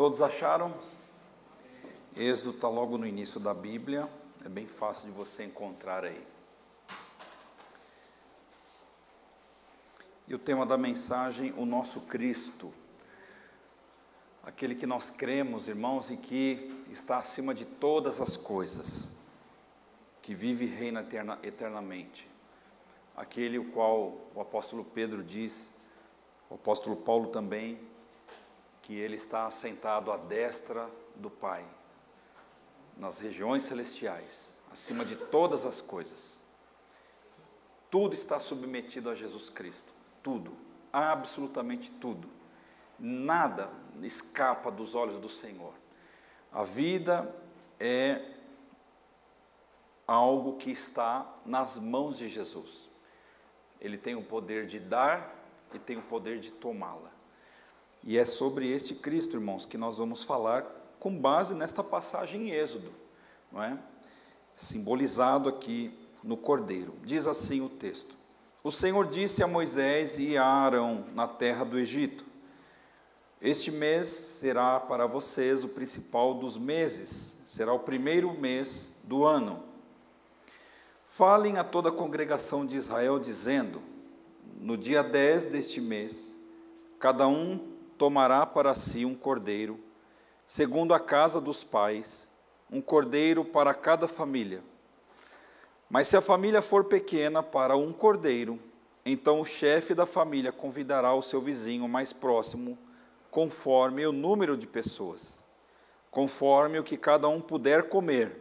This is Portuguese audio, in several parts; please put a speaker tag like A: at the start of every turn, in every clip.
A: Todos acharam? Êxodo está logo no início da Bíblia, é bem fácil de você encontrar aí. E o tema da mensagem, o nosso Cristo. Aquele que nós cremos, irmãos, e que está acima de todas as coisas, que vive e reina eterna, eternamente. Aquele o qual o apóstolo Pedro diz, o apóstolo Paulo também, que ele está assentado à destra do Pai, nas regiões celestiais, acima de todas as coisas. Tudo está submetido a Jesus Cristo tudo, absolutamente tudo. Nada escapa dos olhos do Senhor. A vida é algo que está nas mãos de Jesus. Ele tem o poder de dar e tem o poder de tomá-la. E é sobre este Cristo, irmãos, que nós vamos falar com base nesta passagem em Êxodo, não é? Simbolizado aqui no Cordeiro. Diz assim o texto: o Senhor disse a Moisés e a Arão na terra do Egito: Este mês será para vocês o principal dos meses, será o primeiro mês do ano. Falem a toda a congregação de Israel, dizendo: No dia 10 deste mês, cada um tomará para si um cordeiro, segundo a casa dos pais, um cordeiro para cada família mas se a família for pequena para um cordeiro, então o chefe da família convidará o seu vizinho mais próximo, conforme o número de pessoas, conforme o que cada um puder comer.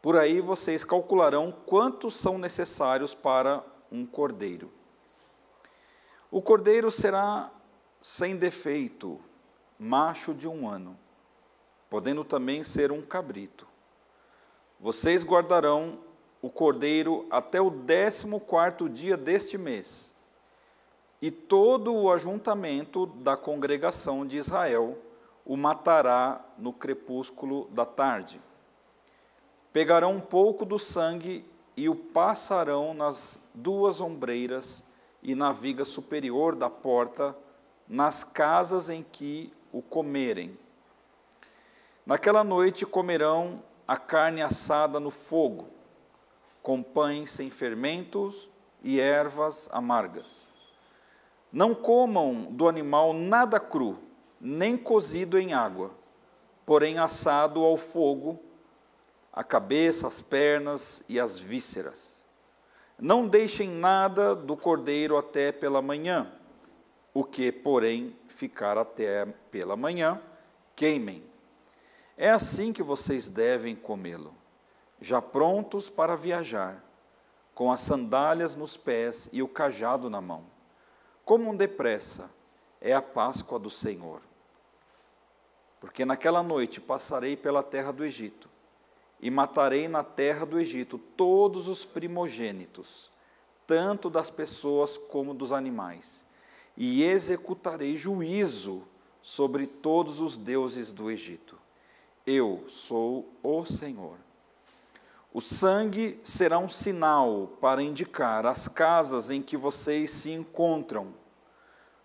A: Por aí vocês calcularão quantos são necessários para um cordeiro. O cordeiro será sem defeito, macho de um ano, podendo também ser um cabrito. Vocês guardarão o cordeiro até o décimo quarto dia deste mês, e todo o ajuntamento da congregação de Israel o matará no crepúsculo da tarde. Pegarão um pouco do sangue e o passarão nas duas ombreiras e na viga superior da porta, nas casas em que o comerem. Naquela noite comerão a carne assada no fogo, com pães sem fermentos e ervas amargas. Não comam do animal nada cru, nem cozido em água, porém assado ao fogo, a cabeça, as pernas e as vísceras. Não deixem nada do cordeiro até pela manhã, o que, porém, ficar até pela manhã, queimem é assim que vocês devem comê-lo, já prontos para viajar, com as sandálias nos pés e o cajado na mão. Como um depressa é a Páscoa do Senhor. Porque naquela noite passarei pela terra do Egito, e matarei na terra do Egito todos os primogênitos, tanto das pessoas como dos animais, e executarei juízo sobre todos os deuses do Egito. Eu sou o Senhor. O sangue será um sinal para indicar as casas em que vocês se encontram.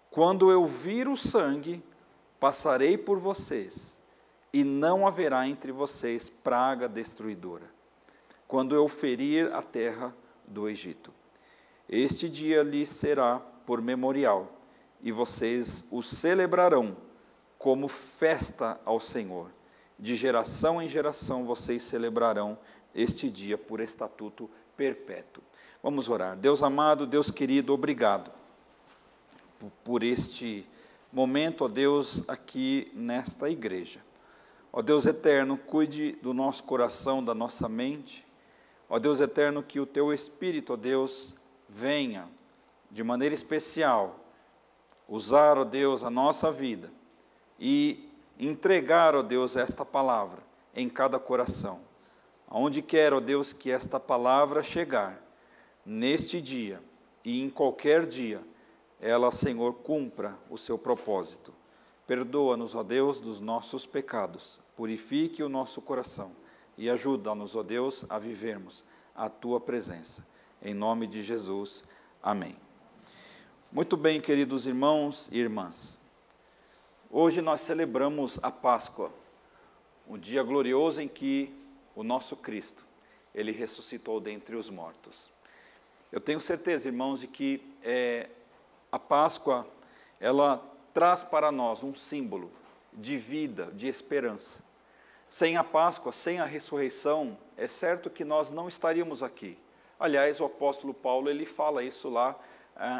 A: Quando eu vir o sangue, passarei por vocês, e não haverá entre vocês praga destruidora. Quando eu ferir a terra do Egito. Este dia lhes será por memorial, e vocês o celebrarão como festa ao Senhor de geração em geração vocês celebrarão este dia por estatuto perpétuo. Vamos orar. Deus amado, Deus querido, obrigado por este momento, ó Deus, aqui nesta igreja. Ó Deus eterno, cuide do nosso coração, da nossa mente. Ó Deus eterno, que o teu Espírito, ó Deus, venha de maneira especial usar, ó Deus, a nossa vida e entregar, ó Deus, esta palavra em cada coração. Aonde quer, ó Deus, que esta palavra chegar, neste dia e em qualquer dia, ela, Senhor, cumpra o seu propósito. Perdoa-nos, ó Deus, dos nossos pecados, purifique o nosso coração e ajuda-nos, ó Deus, a vivermos a tua presença. Em nome de Jesus, amém. Muito bem, queridos irmãos e irmãs. Hoje nós celebramos a Páscoa, o dia glorioso em que o nosso Cristo, ele ressuscitou dentre os mortos. Eu tenho certeza, irmãos, de que é, a Páscoa, ela traz para nós um símbolo de vida, de esperança. Sem a Páscoa, sem a ressurreição, é certo que nós não estaríamos aqui. Aliás, o apóstolo Paulo ele fala isso lá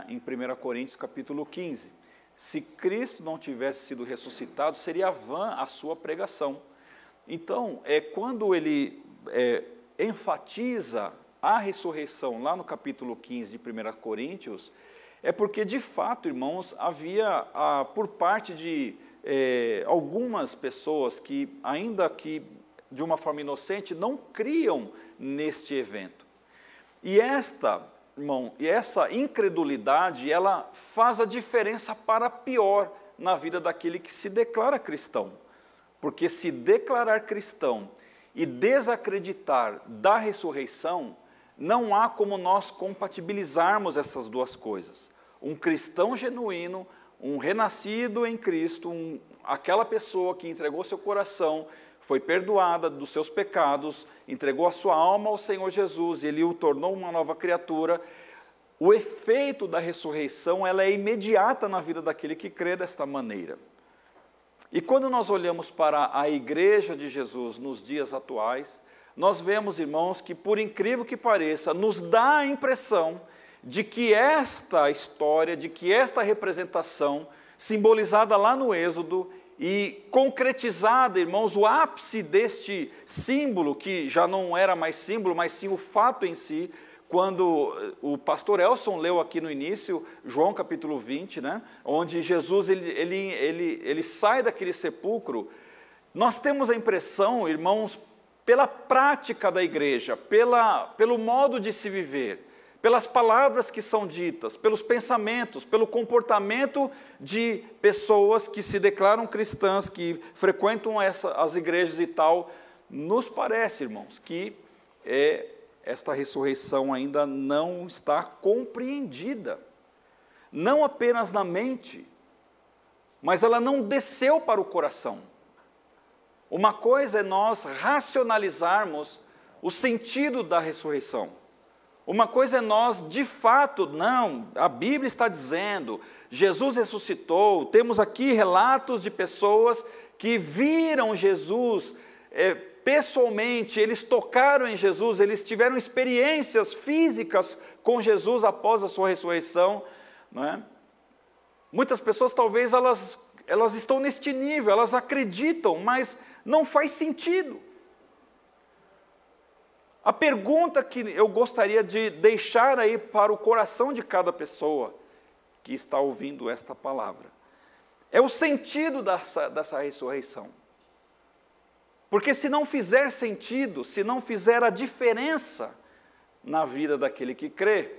A: em 1 Coríntios capítulo 15. Se Cristo não tivesse sido ressuscitado, seria vã a sua pregação. Então, é quando ele é, enfatiza a ressurreição lá no capítulo 15 de 1 Coríntios, é porque de fato, irmãos, havia a, por parte de é, algumas pessoas que, ainda que de uma forma inocente, não criam neste evento. E esta irmão, e essa incredulidade, ela faz a diferença para pior na vida daquele que se declara cristão. Porque se declarar cristão e desacreditar da ressurreição, não há como nós compatibilizarmos essas duas coisas. Um cristão genuíno, um renascido em Cristo, um, aquela pessoa que entregou seu coração foi perdoada dos seus pecados, entregou a sua alma ao Senhor Jesus e ele o tornou uma nova criatura. O efeito da ressurreição ela é imediata na vida daquele que crê desta maneira. E quando nós olhamos para a igreja de Jesus nos dias atuais, nós vemos, irmãos, que por incrível que pareça, nos dá a impressão de que esta história, de que esta representação, simbolizada lá no Êxodo, e concretizada, irmãos, o ápice deste símbolo, que já não era mais símbolo, mas sim o fato em si, quando eh, o pastor Elson leu aqui no início, João capítulo 20, né, onde Jesus ele, ele, ele, ele sai daquele sepulcro, nós temos a impressão, irmãos, pela prática da igreja, pela, pelo modo de se viver, pelas palavras que são ditas, pelos pensamentos, pelo comportamento de pessoas que se declaram cristãs, que frequentam essa, as igrejas e tal, nos parece, irmãos, que é, esta ressurreição ainda não está compreendida, não apenas na mente, mas ela não desceu para o coração. Uma coisa é nós racionalizarmos o sentido da ressurreição. Uma coisa é nós, de fato, não, a Bíblia está dizendo, Jesus ressuscitou, temos aqui relatos de pessoas que viram Jesus é, pessoalmente, eles tocaram em Jesus, eles tiveram experiências físicas com Jesus após a sua ressurreição. Não é? Muitas pessoas, talvez, elas, elas estão neste nível, elas acreditam, mas não faz sentido. A pergunta que eu gostaria de deixar aí para o coração de cada pessoa que está ouvindo esta palavra é o sentido dessa, dessa ressurreição. Porque se não fizer sentido, se não fizer a diferença na vida daquele que crê,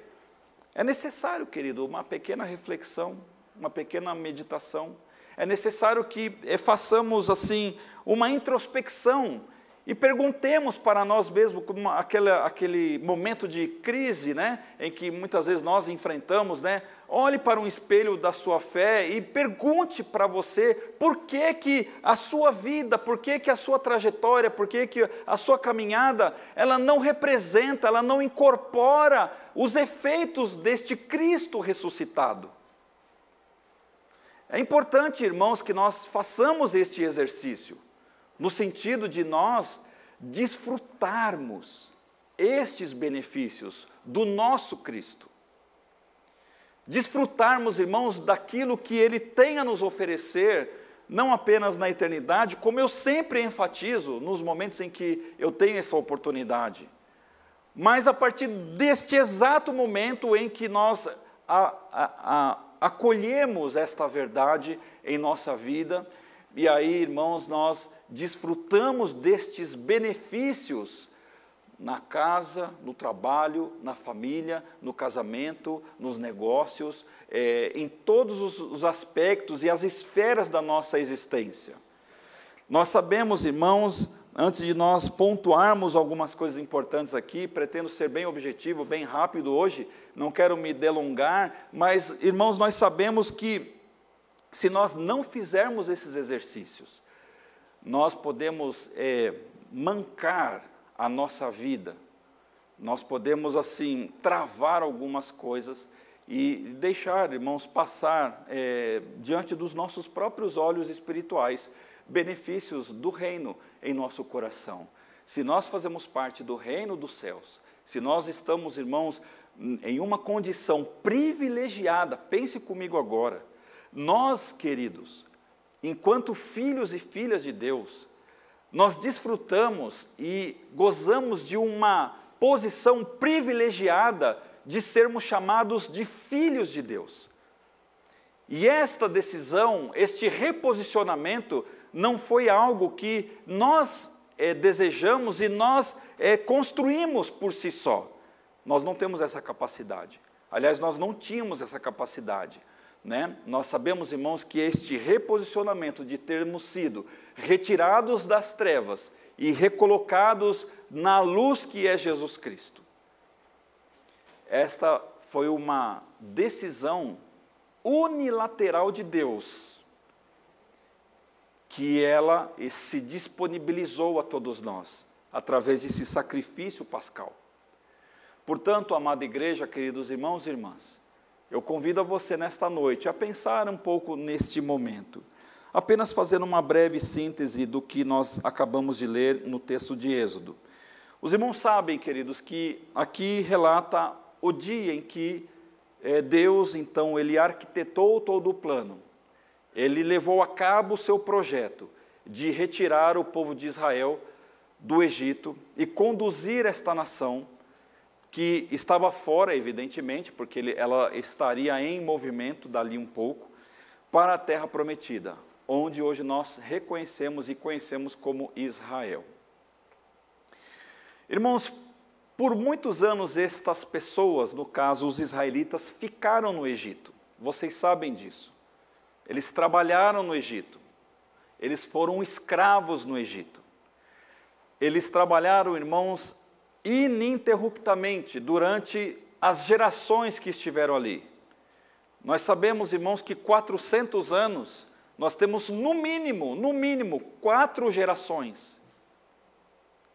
A: é necessário, querido, uma pequena reflexão, uma pequena meditação. É necessário que eh, façamos assim uma introspecção e perguntemos para nós mesmos, como aquele, aquele momento de crise, né, em que muitas vezes nós enfrentamos, né, olhe para um espelho da sua fé e pergunte para você por que, que a sua vida, por que, que a sua trajetória, por que, que a sua caminhada, ela não representa, ela não incorpora os efeitos deste Cristo ressuscitado. É importante, irmãos, que nós façamos este exercício no sentido de nós desfrutarmos estes benefícios do nosso Cristo. Desfrutarmos, irmãos, daquilo que Ele tem a nos oferecer, não apenas na eternidade, como eu sempre enfatizo nos momentos em que eu tenho essa oportunidade, mas a partir deste exato momento em que nós a, a, a, acolhemos esta verdade em nossa vida e aí, irmãos, nós desfrutamos destes benefícios na casa, no trabalho, na família, no casamento, nos negócios, é, em todos os, os aspectos e as esferas da nossa existência. Nós sabemos, irmãos, antes de nós pontuarmos algumas coisas importantes aqui, pretendo ser bem objetivo, bem rápido hoje, não quero me delongar, mas, irmãos, nós sabemos que se nós não fizermos esses exercícios, nós podemos é, mancar a nossa vida, nós podemos, assim, travar algumas coisas e deixar, irmãos, passar é, diante dos nossos próprios olhos espirituais benefícios do reino em nosso coração. Se nós fazemos parte do reino dos céus, se nós estamos, irmãos, em uma condição privilegiada, pense comigo agora, nós, queridos, enquanto filhos e filhas de Deus, nós desfrutamos e gozamos de uma posição privilegiada de sermos chamados de filhos de Deus. E esta decisão, este reposicionamento, não foi algo que nós é, desejamos e nós é, construímos por si só. Nós não temos essa capacidade. Aliás, nós não tínhamos essa capacidade. Né? Nós sabemos, irmãos, que este reposicionamento de termos sido retirados das trevas e recolocados na luz que é Jesus Cristo. Esta foi uma decisão unilateral de Deus, que ela se disponibilizou a todos nós, através desse sacrifício pascal. Portanto, amada igreja, queridos irmãos e irmãs, eu convido a você nesta noite a pensar um pouco neste momento, apenas fazendo uma breve síntese do que nós acabamos de ler no texto de Êxodo. Os irmãos sabem, queridos, que aqui relata o dia em que é, Deus, então, ele arquitetou todo o plano, ele levou a cabo o seu projeto de retirar o povo de Israel do Egito e conduzir esta nação que estava fora, evidentemente, porque ele, ela estaria em movimento dali um pouco, para a terra prometida, onde hoje nós reconhecemos e conhecemos como Israel. Irmãos, por muitos anos estas pessoas, no caso os israelitas, ficaram no Egito. Vocês sabem disso. Eles trabalharam no Egito. Eles foram escravos no Egito. Eles trabalharam, irmãos, ininterruptamente durante as gerações que estiveram ali. Nós sabemos, irmãos, que 400 anos, nós temos no mínimo, no mínimo, quatro gerações.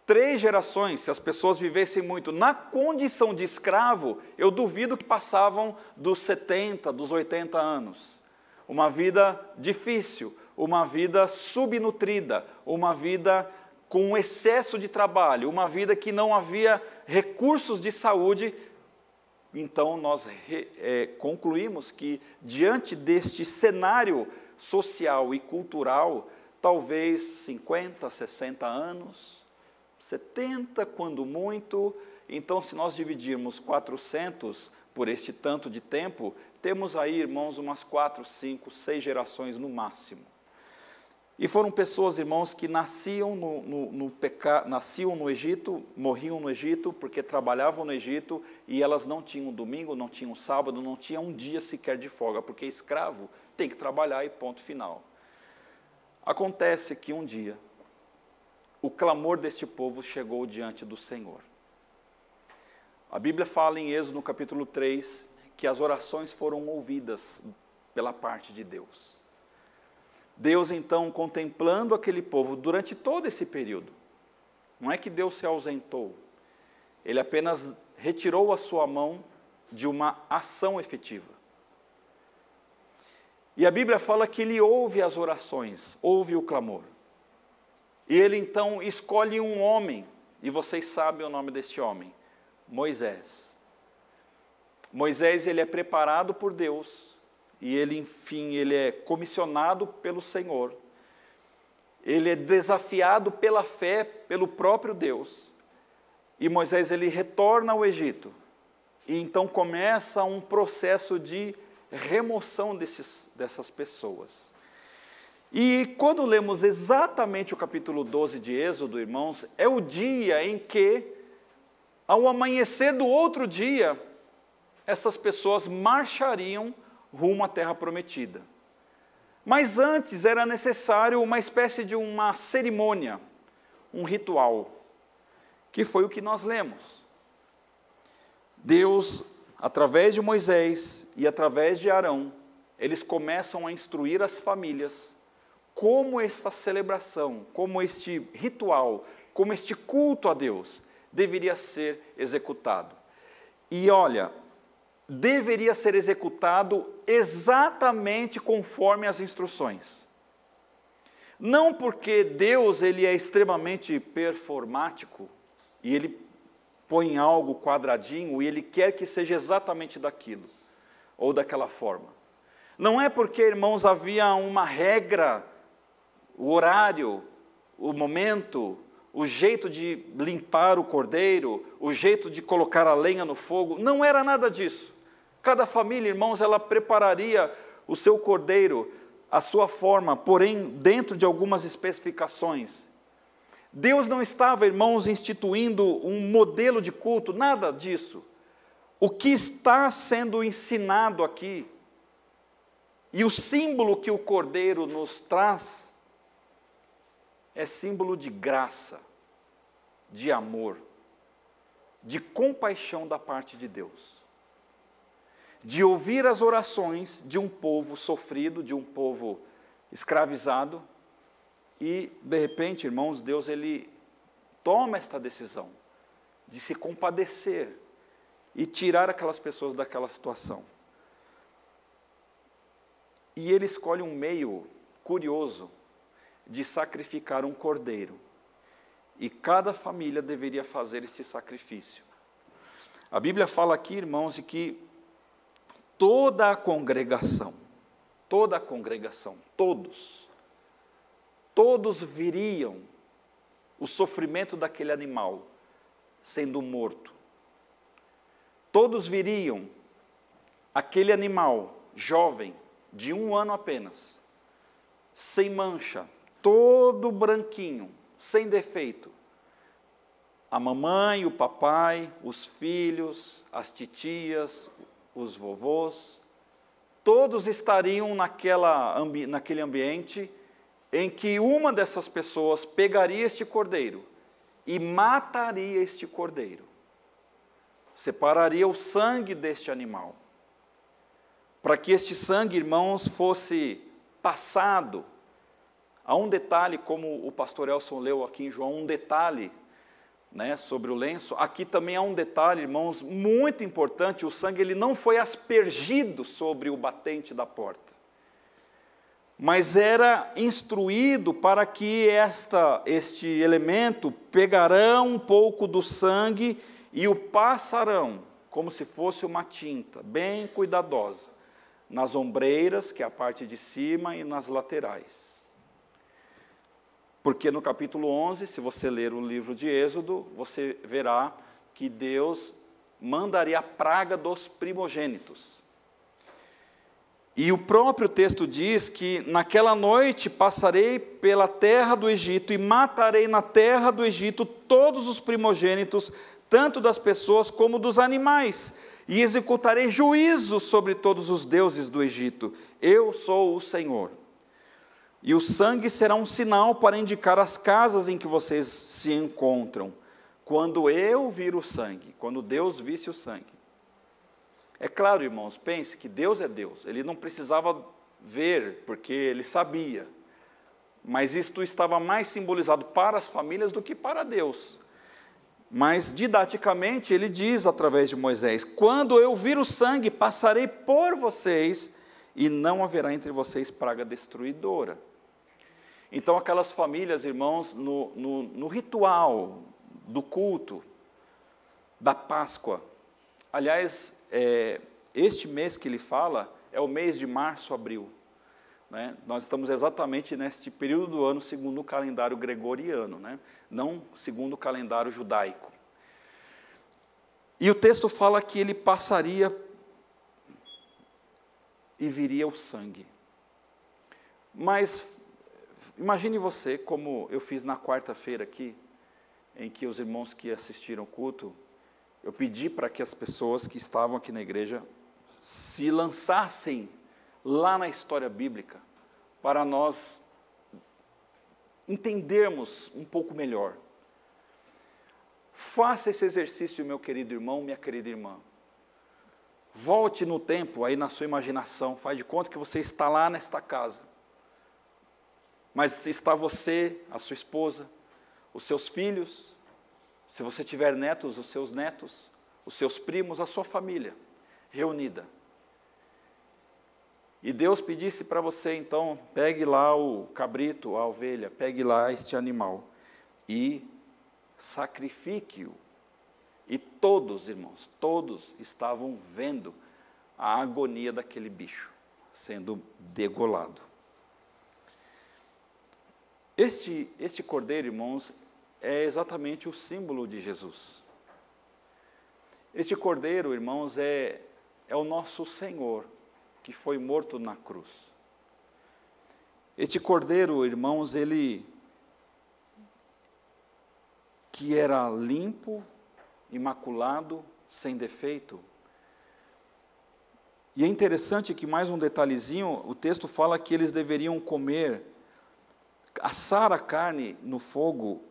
A: Três gerações, se as pessoas vivessem muito na condição de escravo, eu duvido que passavam dos 70, dos 80 anos. Uma vida difícil, uma vida subnutrida, uma vida com um excesso de trabalho, uma vida que não havia recursos de saúde, então nós re, é, concluímos que, diante deste cenário social e cultural, talvez 50, 60 anos, 70 quando muito, então se nós dividirmos 400 por este tanto de tempo, temos aí, irmãos, umas 4, 5, 6 gerações no máximo. E foram pessoas, irmãos, que nasciam no, no, no nasciam no Egito, morriam no Egito, porque trabalhavam no Egito e elas não tinham domingo, não tinham sábado, não tinham um dia sequer de folga, porque escravo tem que trabalhar e ponto final. Acontece que um dia o clamor deste povo chegou diante do Senhor. A Bíblia fala em Êxodo no capítulo 3 que as orações foram ouvidas pela parte de Deus. Deus, então, contemplando aquele povo durante todo esse período, não é que Deus se ausentou, ele apenas retirou a sua mão de uma ação efetiva. E a Bíblia fala que ele ouve as orações, ouve o clamor. E ele então escolhe um homem, e vocês sabem o nome deste homem, Moisés. Moisés ele é preparado por Deus e ele, enfim, ele é comissionado pelo Senhor. Ele é desafiado pela fé pelo próprio Deus. E Moisés ele retorna ao Egito. E então começa um processo de remoção desses, dessas pessoas. E quando lemos exatamente o capítulo 12 de Êxodo, irmãos, é o dia em que, ao amanhecer do outro dia, essas pessoas marchariam rumo à terra prometida. Mas antes era necessário uma espécie de uma cerimônia, um ritual, que foi o que nós lemos. Deus, através de Moisés e através de Arão, eles começam a instruir as famílias como esta celebração, como este ritual, como este culto a Deus deveria ser executado. E olha, deveria ser executado exatamente conforme as instruções. Não porque Deus ele é extremamente performático e ele põe algo quadradinho e ele quer que seja exatamente daquilo ou daquela forma. Não é porque, irmãos, havia uma regra, o horário, o momento, o jeito de limpar o cordeiro, o jeito de colocar a lenha no fogo, não era nada disso. Cada família, irmãos, ela prepararia o seu cordeiro, a sua forma, porém dentro de algumas especificações. Deus não estava, irmãos, instituindo um modelo de culto, nada disso. O que está sendo ensinado aqui, e o símbolo que o cordeiro nos traz, é símbolo de graça, de amor, de compaixão da parte de Deus. De ouvir as orações de um povo sofrido, de um povo escravizado, e de repente, irmãos, Deus ele toma esta decisão de se compadecer e tirar aquelas pessoas daquela situação. E ele escolhe um meio curioso de sacrificar um cordeiro. E cada família deveria fazer esse sacrifício. A Bíblia fala aqui, irmãos, de que toda a congregação, toda a congregação, todos, todos viriam o sofrimento daquele animal sendo morto. Todos viriam aquele animal jovem, de um ano apenas, sem mancha, todo branquinho, sem defeito. A mamãe, o papai, os filhos, as titias, os vovôs, todos estariam naquela, naquele ambiente em que uma dessas pessoas pegaria este cordeiro e mataria este cordeiro, separaria o sangue deste animal, para que este sangue, irmãos, fosse passado. Há um detalhe, como o pastor Elson leu aqui em João, um detalhe né, sobre o lenço. Aqui também há um detalhe, irmãos, muito importante: o sangue ele não foi aspergido sobre o batente da porta, mas era instruído para que esta, este elemento pegarão um pouco do sangue e o passarão, como se fosse uma tinta, bem cuidadosa, nas ombreiras, que é a parte de cima, e nas laterais. Porque no capítulo 11, se você ler o livro de Êxodo, você verá que Deus mandaria a praga dos primogênitos. E o próprio texto diz que naquela noite passarei pela terra do Egito e matarei na terra do Egito todos os primogênitos, tanto das pessoas como dos animais, e executarei juízo sobre todos os deuses do Egito. Eu sou o Senhor. E o sangue será um sinal para indicar as casas em que vocês se encontram. Quando eu vir o sangue, quando Deus visse o sangue. É claro, irmãos, pense que Deus é Deus. Ele não precisava ver, porque ele sabia. Mas isto estava mais simbolizado para as famílias do que para Deus. Mas didaticamente ele diz através de Moisés: Quando eu vir o sangue, passarei por vocês, e não haverá entre vocês praga destruidora. Então, aquelas famílias, irmãos, no, no, no ritual do culto da Páscoa, aliás, é, este mês que ele fala é o mês de março, abril. Né? Nós estamos exatamente neste período do ano segundo o calendário gregoriano, né? não segundo o calendário judaico. E o texto fala que ele passaria e viria o sangue. Mas Imagine você, como eu fiz na quarta-feira aqui, em que os irmãos que assistiram o culto, eu pedi para que as pessoas que estavam aqui na igreja se lançassem lá na história bíblica, para nós entendermos um pouco melhor. Faça esse exercício, meu querido irmão, minha querida irmã. Volte no tempo aí na sua imaginação, faz de conta que você está lá nesta casa. Mas está você, a sua esposa, os seus filhos, se você tiver netos, os seus netos, os seus primos, a sua família reunida. E Deus pedisse para você, então, pegue lá o cabrito, a ovelha, pegue lá este animal e sacrifique-o. E todos, irmãos, todos estavam vendo a agonia daquele bicho sendo degolado. Este, este cordeiro, irmãos, é exatamente o símbolo de Jesus. Este cordeiro, irmãos, é, é o nosso Senhor, que foi morto na cruz. Este cordeiro, irmãos, ele que era limpo, imaculado, sem defeito. E é interessante que mais um detalhezinho, o texto fala que eles deveriam comer, assar a carne no fogo,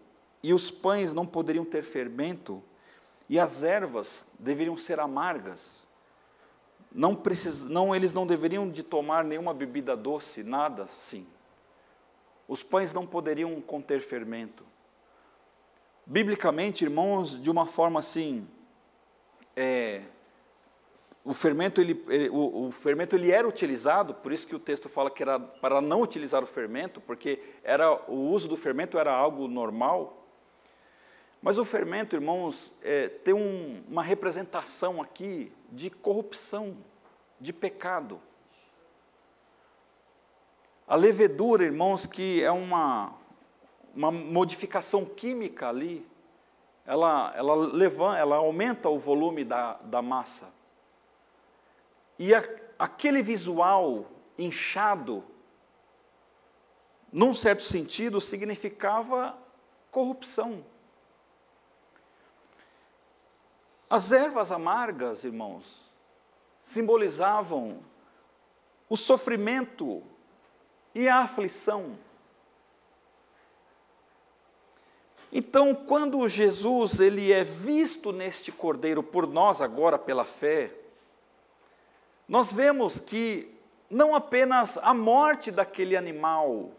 A: e os pães não poderiam ter fermento, e as ervas deveriam ser amargas não, precis, não eles não deveriam de tomar nenhuma bebida doce, nada sim. Os pães não poderiam conter fermento. Biblicamente, irmãos, de uma forma assim, é, o fermento ele, ele o, o, fermento ele era utilizado, por isso que o texto fala que era para não utilizar o fermento, porque era o uso do fermento era algo normal. Mas o fermento, irmãos, é, tem um, uma representação aqui de corrupção, de pecado. A levedura, irmãos, que é uma, uma modificação química ali, ela, ela, levanta, ela aumenta o volume da, da massa. E a, aquele visual inchado, num certo sentido, significava corrupção. As ervas amargas, irmãos, simbolizavam o sofrimento e a aflição. Então, quando Jesus ele é visto neste cordeiro por nós agora pela fé, nós vemos que não apenas a morte daquele animal,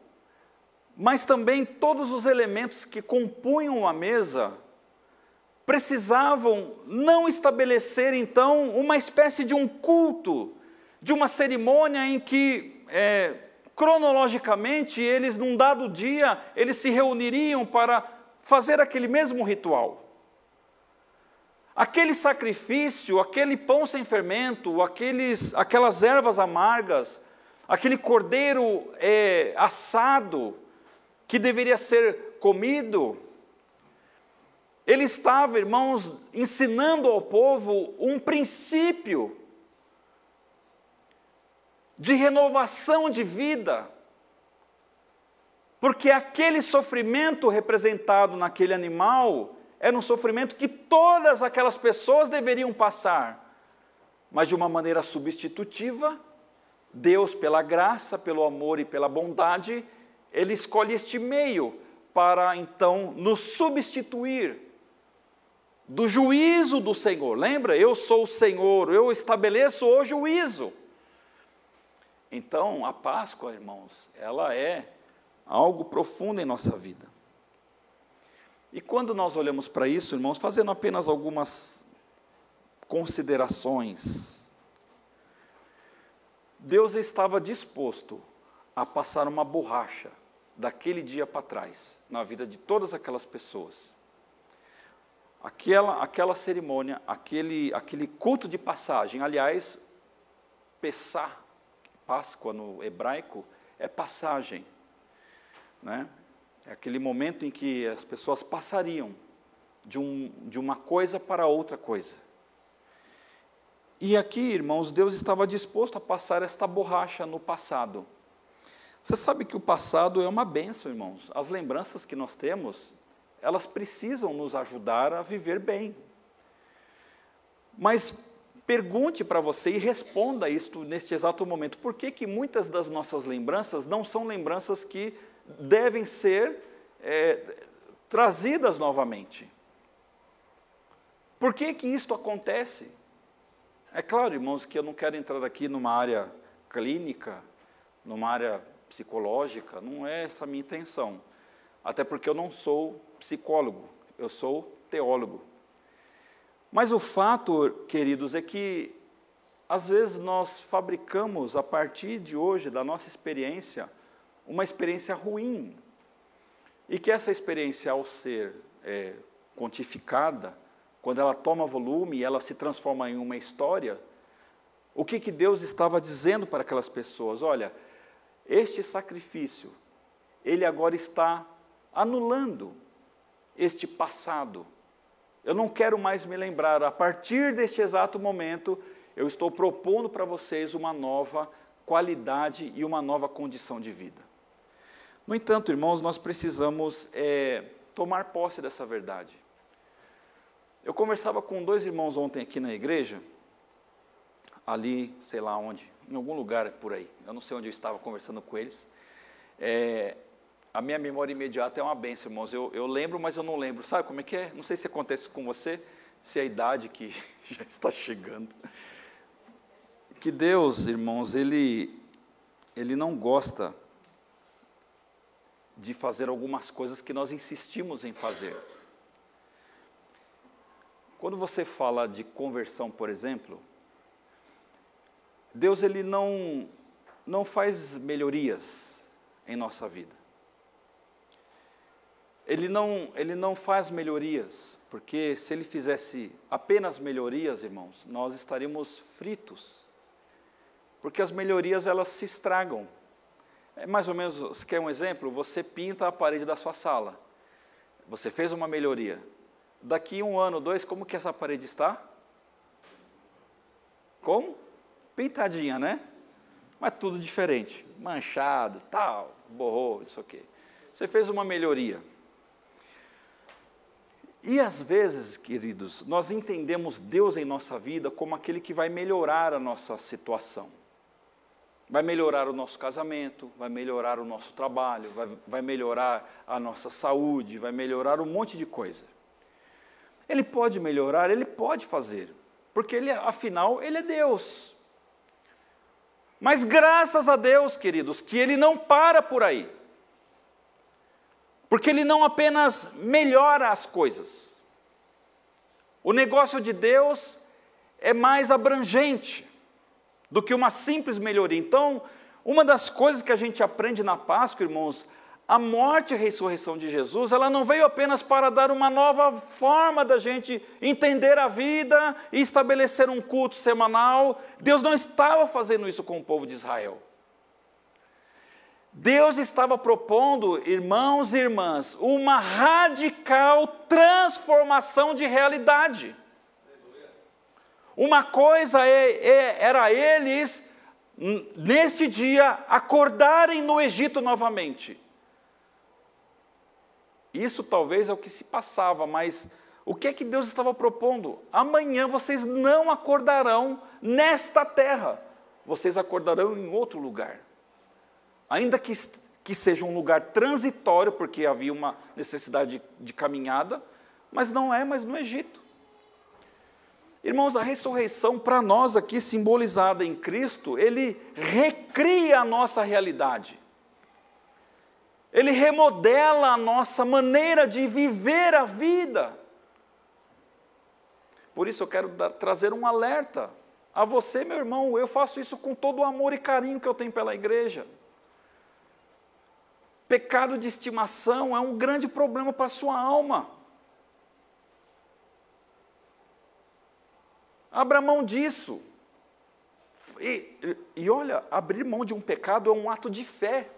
A: mas também todos os elementos que compunham a mesa precisavam não estabelecer então uma espécie de um culto, de uma cerimônia em que é, cronologicamente eles num dado dia eles se reuniriam para fazer aquele mesmo ritual. Aquele sacrifício, aquele pão sem fermento, aqueles, aquelas ervas amargas, aquele cordeiro é, assado que deveria ser comido, ele estava, irmãos, ensinando ao povo um princípio de renovação de vida, porque aquele sofrimento representado naquele animal era um sofrimento que todas aquelas pessoas deveriam passar, mas de uma maneira substitutiva, Deus, pela graça, pelo amor e pela bondade, Ele escolhe este meio para então nos substituir do juízo do Senhor. Lembra? Eu sou o Senhor, eu estabeleço o juízo. Então, a Páscoa, irmãos, ela é algo profundo em nossa vida. E quando nós olhamos para isso, irmãos, fazendo apenas algumas considerações, Deus estava disposto a passar uma borracha daquele dia para trás, na vida de todas aquelas pessoas aquela, aquela cerimônia, aquele, aquele culto de passagem, aliás, Pessá, Páscoa no hebraico, é passagem. Né? É aquele momento em que as pessoas passariam de, um, de uma coisa para outra coisa. E aqui, irmãos, Deus estava disposto a passar esta borracha no passado. Você sabe que o passado é uma benção, irmãos. As lembranças que nós temos elas precisam nos ajudar a viver bem. Mas pergunte para você e responda isto neste exato momento. Por que, que muitas das nossas lembranças não são lembranças que devem ser é, trazidas novamente? Por que, que isto acontece? É claro, irmãos, que eu não quero entrar aqui numa área clínica, numa área psicológica, não é essa a minha intenção. Até porque eu não sou psicólogo, eu sou teólogo. Mas o fato, queridos, é que às vezes nós fabricamos a partir de hoje, da nossa experiência, uma experiência ruim. E que essa experiência, ao ser é, quantificada, quando ela toma volume e ela se transforma em uma história, o que, que Deus estava dizendo para aquelas pessoas? Olha, este sacrifício, ele agora está anulando este passado. Eu não quero mais me lembrar, a partir deste exato momento, eu estou propondo para vocês uma nova qualidade e uma nova condição de vida. No entanto, irmãos, nós precisamos é, tomar posse dessa verdade. Eu conversava com dois irmãos ontem aqui na igreja, ali, sei lá onde, em algum lugar por aí. Eu não sei onde eu estava conversando com eles. É, a minha memória imediata é uma benção, irmãos. Eu, eu lembro, mas eu não lembro. Sabe como é que é? Não sei se acontece com você, se é a idade que já está chegando que Deus, irmãos, ele, ele não gosta de fazer algumas coisas que nós insistimos em fazer. Quando você fala de conversão, por exemplo, Deus ele não não faz melhorias em nossa vida. Ele não ele não faz melhorias, porque se ele fizesse apenas melhorias, irmãos, nós estaríamos fritos porque as melhorias elas se estragam. É mais ou menos, você quer um exemplo? Você pinta a parede da sua sala. Você fez uma melhoria. Daqui um ano, dois, como que essa parede está? Como? Pintadinha, né? Mas tudo diferente. Manchado, tal, borrou, isso aqui. Você fez uma melhoria. E às vezes, queridos, nós entendemos Deus em nossa vida como aquele que vai melhorar a nossa situação. Vai melhorar o nosso casamento, vai melhorar o nosso trabalho, vai, vai melhorar a nossa saúde, vai melhorar um monte de coisa. Ele pode melhorar, ele pode fazer, porque ele, afinal, ele é Deus. Mas graças a Deus, queridos, que ele não para por aí. Porque ele não apenas melhora as coisas. O negócio de Deus é mais abrangente do que uma simples melhoria. Então, uma das coisas que a gente aprende na Páscoa, irmãos, a morte e a ressurreição de Jesus, ela não veio apenas para dar uma nova forma da gente entender a vida e estabelecer um culto semanal. Deus não estava fazendo isso com o povo de Israel. Deus estava propondo, irmãos e irmãs, uma radical transformação de realidade. Uma coisa é, é, era eles, neste dia, acordarem no Egito novamente. Isso talvez é o que se passava, mas o que é que Deus estava propondo? Amanhã vocês não acordarão nesta terra, vocês acordarão em outro lugar. Ainda que, que seja um lugar transitório, porque havia uma necessidade de, de caminhada, mas não é mais no Egito. Irmãos, a ressurreição, para nós aqui simbolizada em Cristo, ele recria a nossa realidade. Ele remodela a nossa maneira de viver a vida. Por isso eu quero dar, trazer um alerta a você, meu irmão. Eu faço isso com todo o amor e carinho que eu tenho pela igreja. Pecado de estimação é um grande problema para a sua alma. Abra mão disso. E, e olha, abrir mão de um pecado é um ato de fé.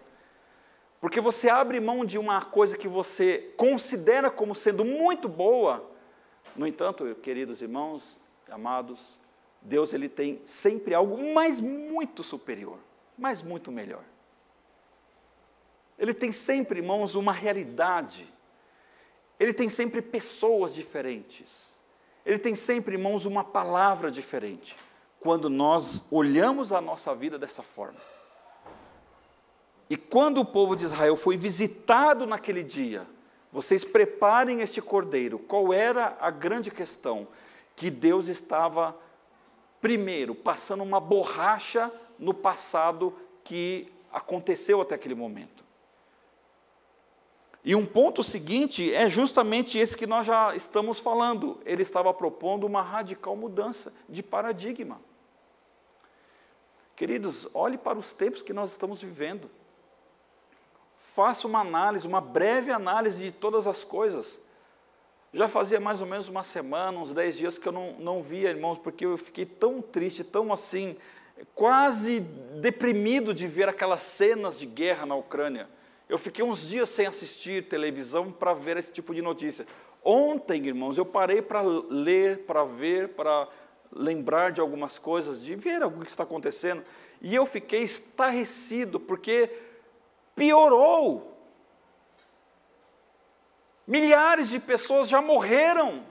A: Porque você abre mão de uma coisa que você considera como sendo muito boa. No entanto, queridos irmãos, amados, Deus ele tem sempre algo mais muito superior, mais muito melhor. Ele tem sempre, irmãos, uma realidade. Ele tem sempre pessoas diferentes. Ele tem sempre, irmãos, uma palavra diferente quando nós olhamos a nossa vida dessa forma. E quando o povo de Israel foi visitado naquele dia, vocês preparem este cordeiro. Qual era a grande questão? Que Deus estava primeiro, passando uma borracha no passado que aconteceu até aquele momento. E um ponto seguinte é justamente esse que nós já estamos falando. Ele estava propondo uma radical mudança de paradigma. Queridos, olhe para os tempos que nós estamos vivendo. Faça uma análise, uma breve análise de todas as coisas. Já fazia mais ou menos uma semana, uns dez dias que eu não, não via, irmãos, porque eu fiquei tão triste, tão assim, quase deprimido de ver aquelas cenas de guerra na Ucrânia. Eu fiquei uns dias sem assistir televisão para ver esse tipo de notícia. Ontem, irmãos, eu parei para ler, para ver, para lembrar de algumas coisas, de ver o que está acontecendo, e eu fiquei estarrecido, porque piorou. Milhares de pessoas já morreram.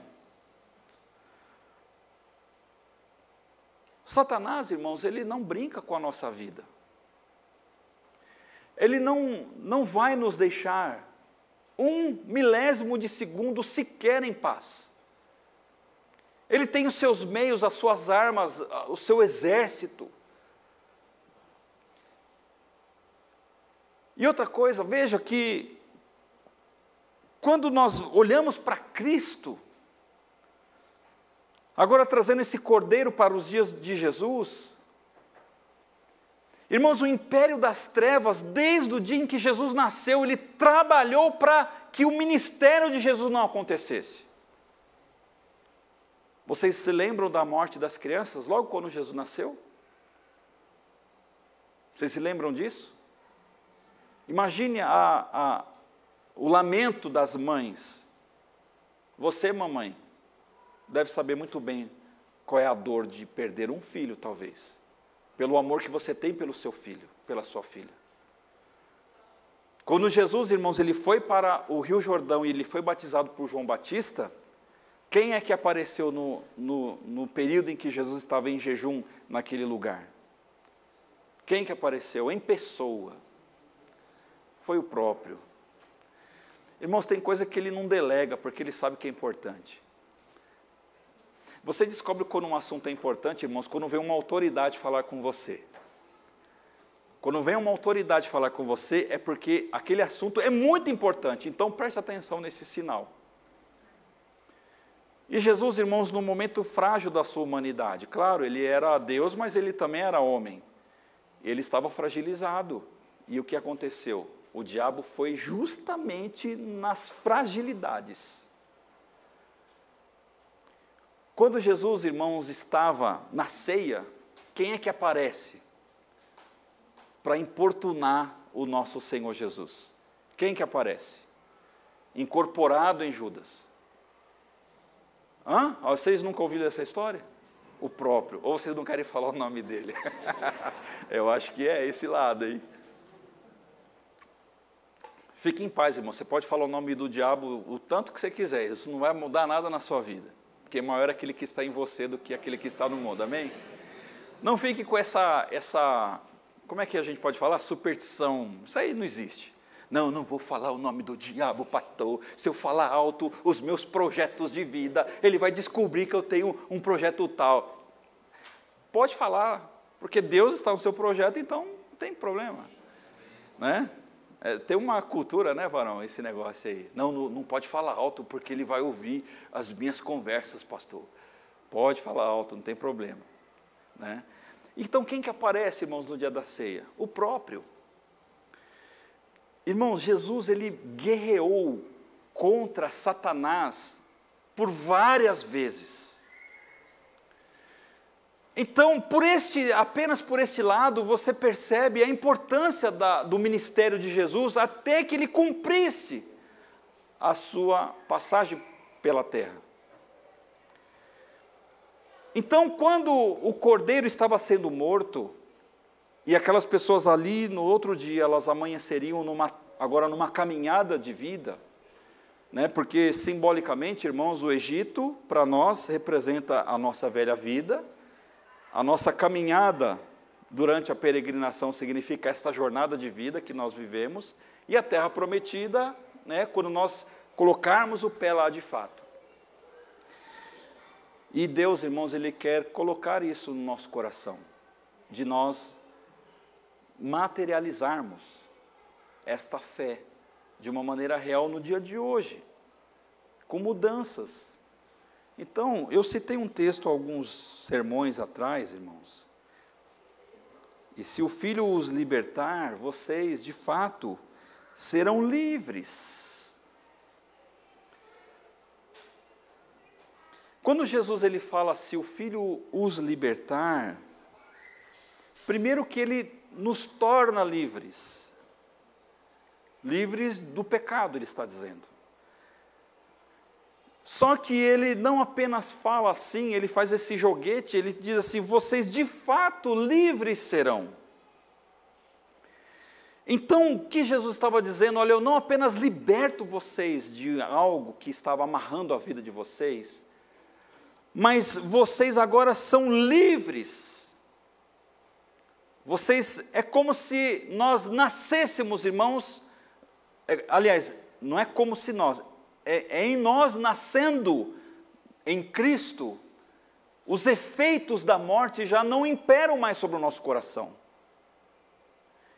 A: Satanás, irmãos, ele não brinca com a nossa vida. Ele não, não vai nos deixar um milésimo de segundo sequer em paz. Ele tem os seus meios, as suas armas, o seu exército. E outra coisa, veja que quando nós olhamos para Cristo, agora trazendo esse cordeiro para os dias de Jesus, irmãos, o império das trevas, desde o dia em que Jesus nasceu, ele trabalhou para que o ministério de Jesus não acontecesse. Vocês se lembram da morte das crianças logo quando Jesus nasceu? Vocês se lembram disso? Imagine a, a, o lamento das mães. Você, mamãe, deve saber muito bem qual é a dor de perder um filho, talvez, pelo amor que você tem pelo seu filho, pela sua filha. Quando Jesus, irmãos, ele foi para o Rio Jordão e ele foi batizado por João Batista, quem é que apareceu no, no, no período em que Jesus estava em jejum naquele lugar? Quem que apareceu? Em pessoa. Foi o próprio. Irmãos, tem coisa que ele não delega, porque ele sabe que é importante. Você descobre quando um assunto é importante, irmãos, quando vem uma autoridade falar com você. Quando vem uma autoridade falar com você, é porque aquele assunto é muito importante. Então preste atenção nesse sinal. E Jesus, irmãos, no momento frágil da sua humanidade, claro, ele era Deus, mas ele também era homem. Ele estava fragilizado. E o que aconteceu? O diabo foi justamente nas fragilidades. Quando Jesus, irmãos, estava na ceia, quem é que aparece para importunar o nosso Senhor Jesus? Quem que aparece? Incorporado em Judas. Hã? Vocês nunca ouviram essa história? O próprio. Ou vocês não querem falar o nome dele? Eu acho que é esse lado aí. Fique em paz, irmão. Você pode falar o nome do diabo o tanto que você quiser. Isso não vai mudar nada na sua vida. Porque maior é aquele que está em você do que aquele que está no mundo. Amém? Não fique com essa, essa como é que a gente pode falar? Superstição. Isso aí não existe. Não, não vou falar o nome do diabo, pastor. Se eu falar alto os meus projetos de vida, ele vai descobrir que eu tenho um projeto tal. Pode falar, porque Deus está no seu projeto, então não tem problema. Né? É, tem uma cultura, né, varão, esse negócio aí. Não, não, não pode falar alto, porque ele vai ouvir as minhas conversas, pastor. Pode falar alto, não tem problema. Né? Então, quem que aparece, irmãos, no dia da ceia? O próprio. Irmãos, Jesus ele guerreou contra Satanás por várias vezes. Então, por este, apenas por esse lado, você percebe a importância da, do ministério de Jesus até que ele cumprisse a sua passagem pela terra. Então, quando o cordeiro estava sendo morto, e aquelas pessoas ali, no outro dia, elas amanheceriam numa, agora numa caminhada de vida, né? porque simbolicamente, irmãos, o Egito, para nós, representa a nossa velha vida, a nossa caminhada durante a peregrinação significa esta jornada de vida que nós vivemos, e a terra prometida, né, quando nós colocarmos o pé lá de fato. E Deus, irmãos, Ele quer colocar isso no nosso coração, de nós materializarmos esta fé de uma maneira real no dia de hoje, com mudanças. Então, eu citei um texto alguns sermões atrás, irmãos. E se o Filho os libertar, vocês de fato serão livres. Quando Jesus ele fala se o Filho os libertar, primeiro que ele nos torna livres. Livres do pecado, ele está dizendo. Só que ele não apenas fala assim, ele faz esse joguete, ele diz assim: vocês de fato livres serão. Então, o que Jesus estava dizendo? Olha, eu não apenas liberto vocês de algo que estava amarrando a vida de vocês, mas vocês agora são livres. Vocês, é como se nós nascêssemos, irmãos, é, aliás, não é como se nós, é, é em nós nascendo em Cristo, os efeitos da morte já não imperam mais sobre o nosso coração.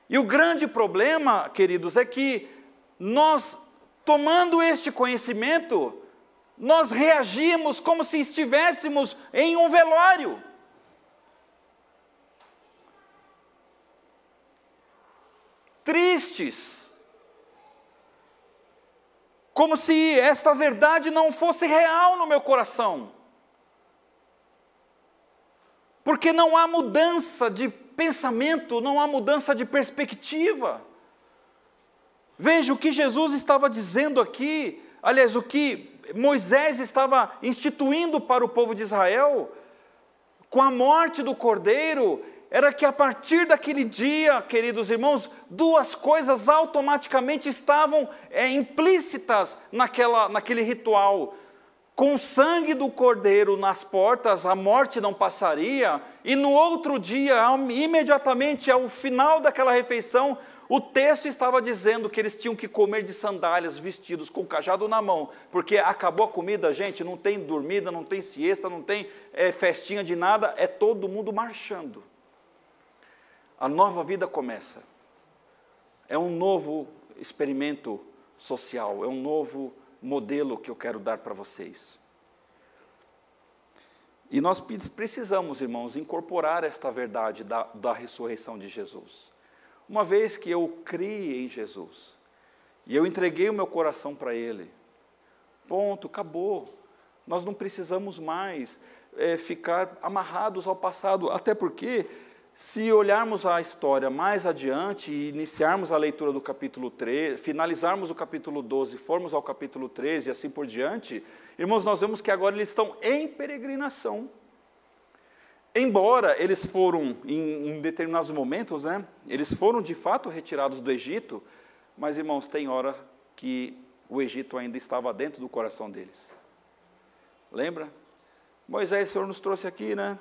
A: E o grande problema, queridos, é que nós, tomando este conhecimento, nós reagimos como se estivéssemos em um velório. Tristes, como se esta verdade não fosse real no meu coração. Porque não há mudança de pensamento, não há mudança de perspectiva. Veja o que Jesus estava dizendo aqui, aliás, o que Moisés estava instituindo para o povo de Israel, com a morte do cordeiro, era que a partir daquele dia, queridos irmãos, duas coisas automaticamente estavam é, implícitas naquela, naquele ritual. Com o sangue do cordeiro nas portas, a morte não passaria, e no outro dia, imediatamente ao final daquela refeição, o texto estava dizendo que eles tinham que comer de sandálias, vestidos com cajado na mão, porque acabou a comida, gente, não tem dormida, não tem siesta, não tem é, festinha de nada, é todo mundo marchando a nova vida começa. É um novo experimento social, é um novo modelo que eu quero dar para vocês. E nós precisamos, irmãos, incorporar esta verdade da, da ressurreição de Jesus. Uma vez que eu criei em Jesus, e eu entreguei o meu coração para Ele, ponto, acabou. Nós não precisamos mais é, ficar amarrados ao passado, até porque se olharmos a história mais adiante e iniciarmos a leitura do capítulo 13, finalizarmos o capítulo 12, formos ao capítulo 13 e assim por diante, irmãos, nós vemos que agora eles estão em peregrinação. Embora eles foram, em, em determinados momentos, né, eles foram de fato retirados do Egito, mas, irmãos, tem hora que o Egito ainda estava dentro do coração deles. Lembra? Moisés, o Senhor nos trouxe aqui, né?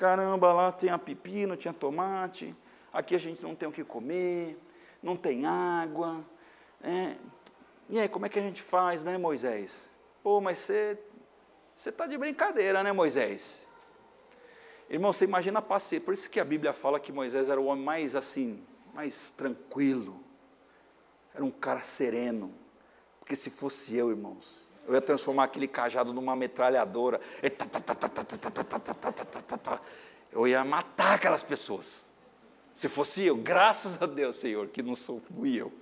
A: Caramba, lá tinha pepino, tinha tomate, aqui a gente não tem o que comer, não tem água. É. E aí, como é que a gente faz, né, Moisés? Pô, mas você está de brincadeira, né, Moisés? Irmão, você imagina a. Por isso que a Bíblia fala que Moisés era o homem mais assim, mais tranquilo. Era um cara sereno. Porque se fosse eu, irmãos, eu ia transformar aquele cajado numa metralhadora. Eu ia matar aquelas pessoas. Se fosse eu, graças a Deus, Senhor, que não sou eu.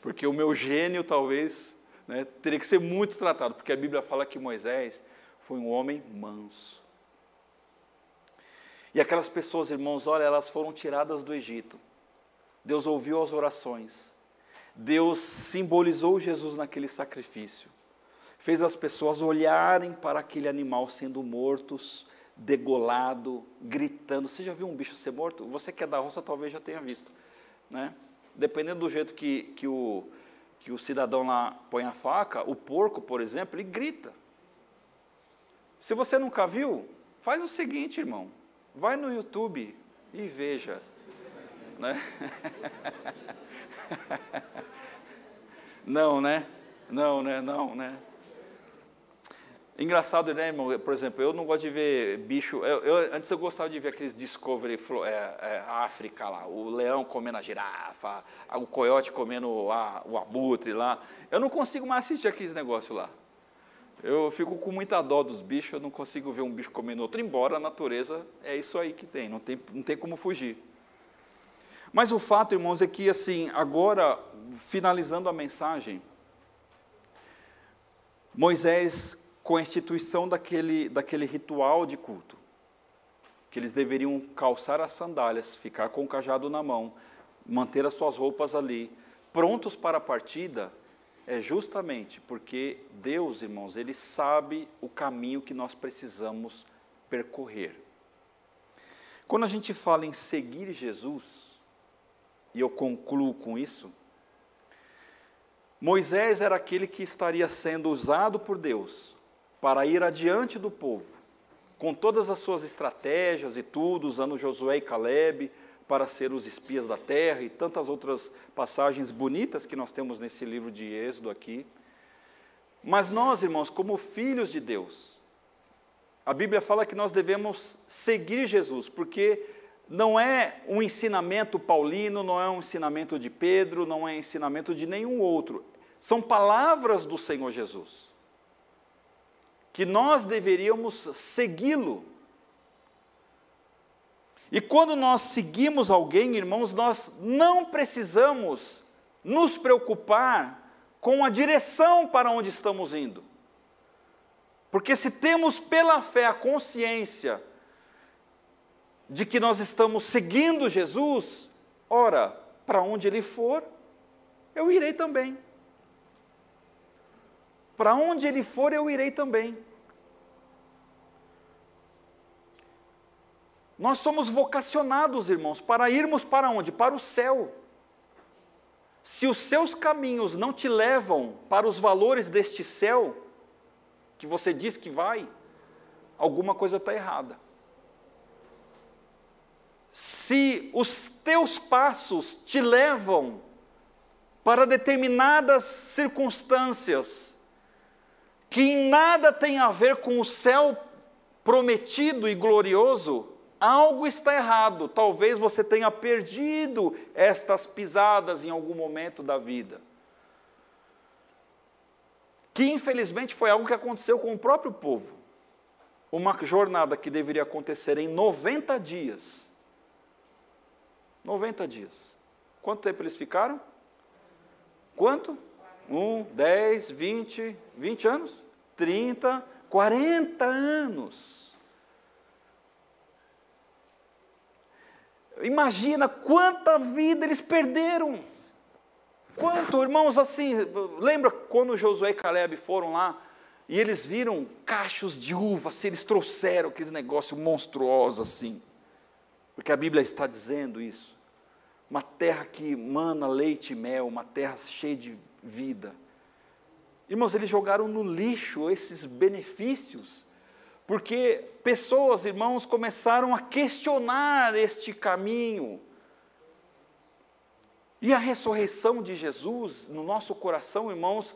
A: Porque o meu gênio, talvez, né, teria que ser muito tratado. Porque a Bíblia fala que Moisés foi um homem manso. E aquelas pessoas, irmãos, olha, elas foram tiradas do Egito. Deus ouviu as orações. Deus simbolizou Jesus naquele sacrifício fez as pessoas olharem para aquele animal sendo mortos, degolado, gritando. Você já viu um bicho ser morto? Você que é da roça talvez já tenha visto. Né? Dependendo do jeito que, que, o, que o cidadão lá põe a faca, o porco, por exemplo, ele grita. Se você nunca viu, faz o seguinte, irmão. Vai no YouTube e veja. Né? Não, né? Não, né? Não, né? Engraçado, né, irmão? Por exemplo, eu não gosto de ver bicho. Eu, eu, antes eu gostava de ver aqueles Discovery é, é, África lá, o leão comendo a girafa, o coiote comendo a, o abutre lá. Eu não consigo mais assistir aqueles negócios lá. Eu fico com muita dó dos bichos, eu não consigo ver um bicho comendo outro, embora a natureza é isso aí que tem, não tem, não tem como fugir. Mas o fato, irmãos, é que, assim, agora, finalizando a mensagem, Moisés com a instituição daquele, daquele ritual de culto, que eles deveriam calçar as sandálias, ficar com o cajado na mão, manter as suas roupas ali, prontos para a partida, é justamente porque Deus, irmãos, Ele sabe o caminho que nós precisamos percorrer. Quando a gente fala em seguir Jesus, e eu concluo com isso, Moisés era aquele que estaria sendo usado por Deus para ir adiante do povo, com todas as suas estratégias e tudo, usando Josué e Caleb para ser os espias da terra e tantas outras passagens bonitas que nós temos nesse livro de Êxodo aqui. Mas nós, irmãos, como filhos de Deus, a Bíblia fala que nós devemos seguir Jesus, porque não é um ensinamento paulino, não é um ensinamento de Pedro, não é um ensinamento de nenhum outro. São palavras do Senhor Jesus que nós deveríamos segui-lo. E quando nós seguimos alguém, irmãos, nós não precisamos nos preocupar com a direção para onde estamos indo. Porque se temos pela fé a consciência de que nós estamos seguindo Jesus, ora, para onde ele for, eu irei também. Para onde ele for, eu irei também. Nós somos vocacionados, irmãos, para irmos para onde? Para o céu. Se os seus caminhos não te levam para os valores deste céu, que você diz que vai, alguma coisa está errada. Se os teus passos te levam para determinadas circunstâncias, que em nada tem a ver com o céu prometido e glorioso, algo está errado. Talvez você tenha perdido estas pisadas em algum momento da vida. Que infelizmente foi algo que aconteceu com o próprio povo. Uma jornada que deveria acontecer em 90 dias. 90 dias. Quanto tempo eles ficaram? Quanto? Um, dez, vinte, vinte anos? Trinta, quarenta anos. Imagina quanta vida eles perderam. Quanto, irmãos, assim, lembra quando Josué e Caleb foram lá e eles viram cachos de uva, assim, eles trouxeram aqueles negócios monstruosos assim. Porque a Bíblia está dizendo isso. Uma terra que mana leite e mel, uma terra cheia de vida. Irmãos, eles jogaram no lixo esses benefícios porque pessoas, irmãos, começaram a questionar este caminho. E a ressurreição de Jesus no nosso coração, irmãos,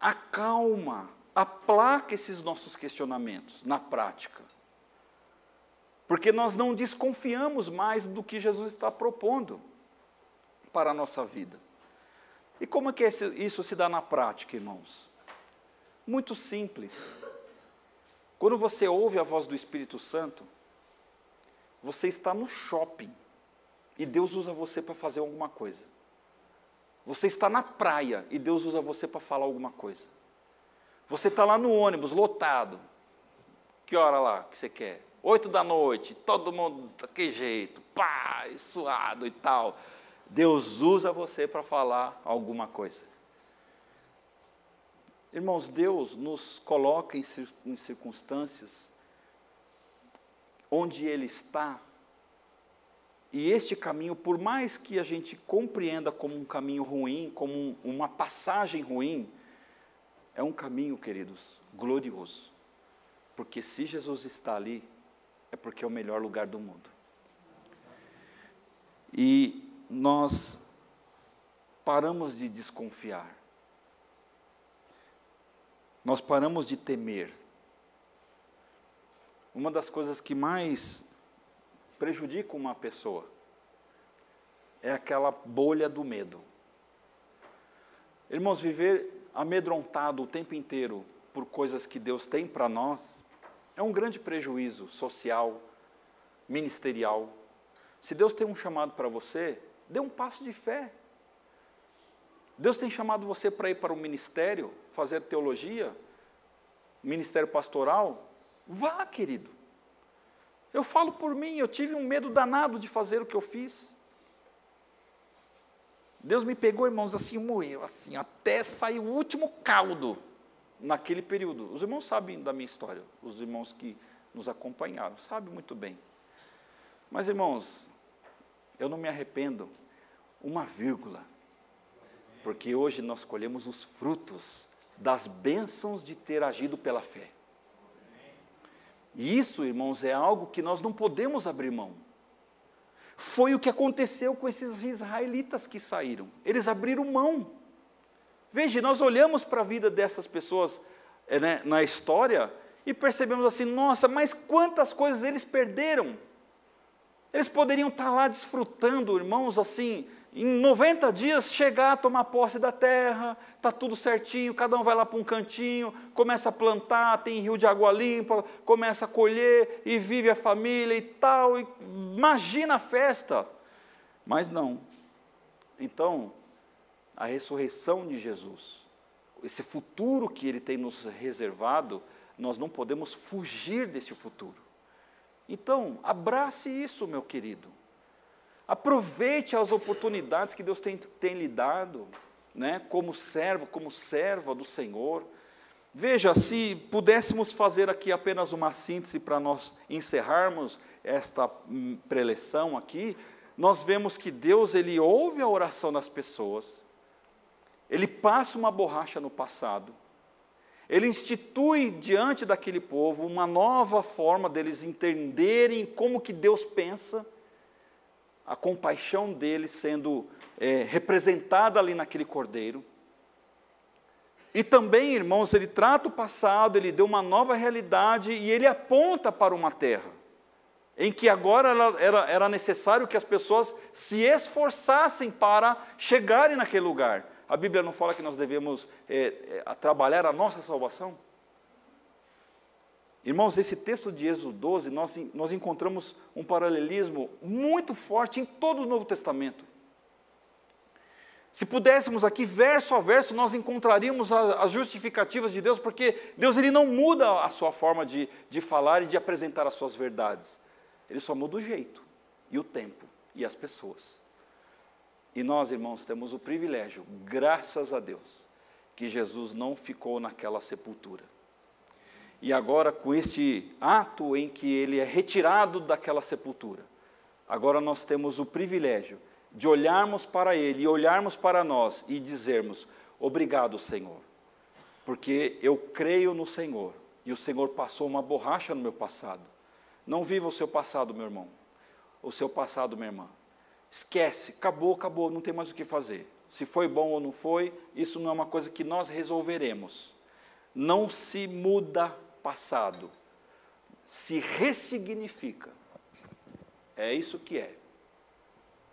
A: acalma, aplaca esses nossos questionamentos na prática. Porque nós não desconfiamos mais do que Jesus está propondo para a nossa vida. E como é que isso se dá na prática, irmãos? Muito simples. Quando você ouve a voz do Espírito Santo, você está no shopping e Deus usa você para fazer alguma coisa. Você está na praia e Deus usa você para falar alguma coisa. Você está lá no ônibus lotado. Que hora lá que você quer? Oito da noite, todo mundo daquele jeito, pá, suado e tal. Deus usa você para falar alguma coisa. Irmãos, Deus nos coloca em circunstâncias onde Ele está, e este caminho, por mais que a gente compreenda como um caminho ruim, como uma passagem ruim, é um caminho, queridos, glorioso. Porque se Jesus está ali, é porque é o melhor lugar do mundo. E nós paramos de desconfiar nós paramos de temer, uma das coisas que mais prejudica uma pessoa é aquela bolha do medo. Irmãos, viver amedrontado o tempo inteiro por coisas que Deus tem para nós é um grande prejuízo social, ministerial. Se Deus tem um chamado para você, dê um passo de fé. Deus tem chamado você para ir para o ministério, fazer teologia, ministério pastoral. Vá, querido. Eu falo por mim, eu tive um medo danado de fazer o que eu fiz. Deus me pegou, irmãos, assim, moeu, assim, até sair o último caldo naquele período. Os irmãos sabem da minha história, os irmãos que nos acompanharam, sabem muito bem. Mas, irmãos, eu não me arrependo uma vírgula, porque hoje nós colhemos os frutos das bênçãos de ter agido pela fé. E isso, irmãos, é algo que nós não podemos abrir mão. Foi o que aconteceu com esses israelitas que saíram. Eles abriram mão. Veja, nós olhamos para a vida dessas pessoas é, né, na história e percebemos assim: nossa, mas quantas coisas eles perderam. Eles poderiam estar lá desfrutando, irmãos, assim, em 90 dias chegar a tomar posse da terra, está tudo certinho, cada um vai lá para um cantinho, começa a plantar, tem rio de água limpa, começa a colher e vive a família e tal. E imagina a festa. Mas não. Então, a ressurreição de Jesus, esse futuro que ele tem nos reservado, nós não podemos fugir desse futuro. Então, abrace isso, meu querido. Aproveite as oportunidades que Deus tem, tem lhe dado, né, como servo, como serva do Senhor. Veja, se pudéssemos fazer aqui apenas uma síntese para nós encerrarmos esta hum, preleção aqui, nós vemos que Deus ele ouve a oração das pessoas, ele passa uma borracha no passado, ele institui diante daquele povo uma nova forma deles entenderem como que Deus pensa a compaixão dele sendo é, representada ali naquele cordeiro. E também, irmãos, ele trata o passado, ele deu uma nova realidade e ele aponta para uma terra, em que agora era, era necessário que as pessoas se esforçassem para chegarem naquele lugar. A Bíblia não fala que nós devemos é, é, trabalhar a nossa salvação? Irmãos, esse texto de Êxodo 12, nós, nós encontramos um paralelismo muito forte em todo o Novo Testamento. Se pudéssemos aqui, verso a verso, nós encontraríamos as justificativas de Deus, porque Deus ele não muda a sua forma de, de falar e de apresentar as suas verdades. Ele só muda o jeito, e o tempo, e as pessoas. E nós, irmãos, temos o privilégio, graças a Deus, que Jesus não ficou naquela sepultura e agora, com este ato em que ele é retirado daquela sepultura, agora nós temos o privilégio de olharmos para ele e olharmos para nós e dizermos: Obrigado, Senhor, porque eu creio no Senhor e o Senhor passou uma borracha no meu passado. Não viva o seu passado, meu irmão, o seu passado, minha irmã. Esquece, acabou, acabou, não tem mais o que fazer. Se foi bom ou não foi, isso não é uma coisa que nós resolveremos. Não se muda passado se ressignifica. É isso que é.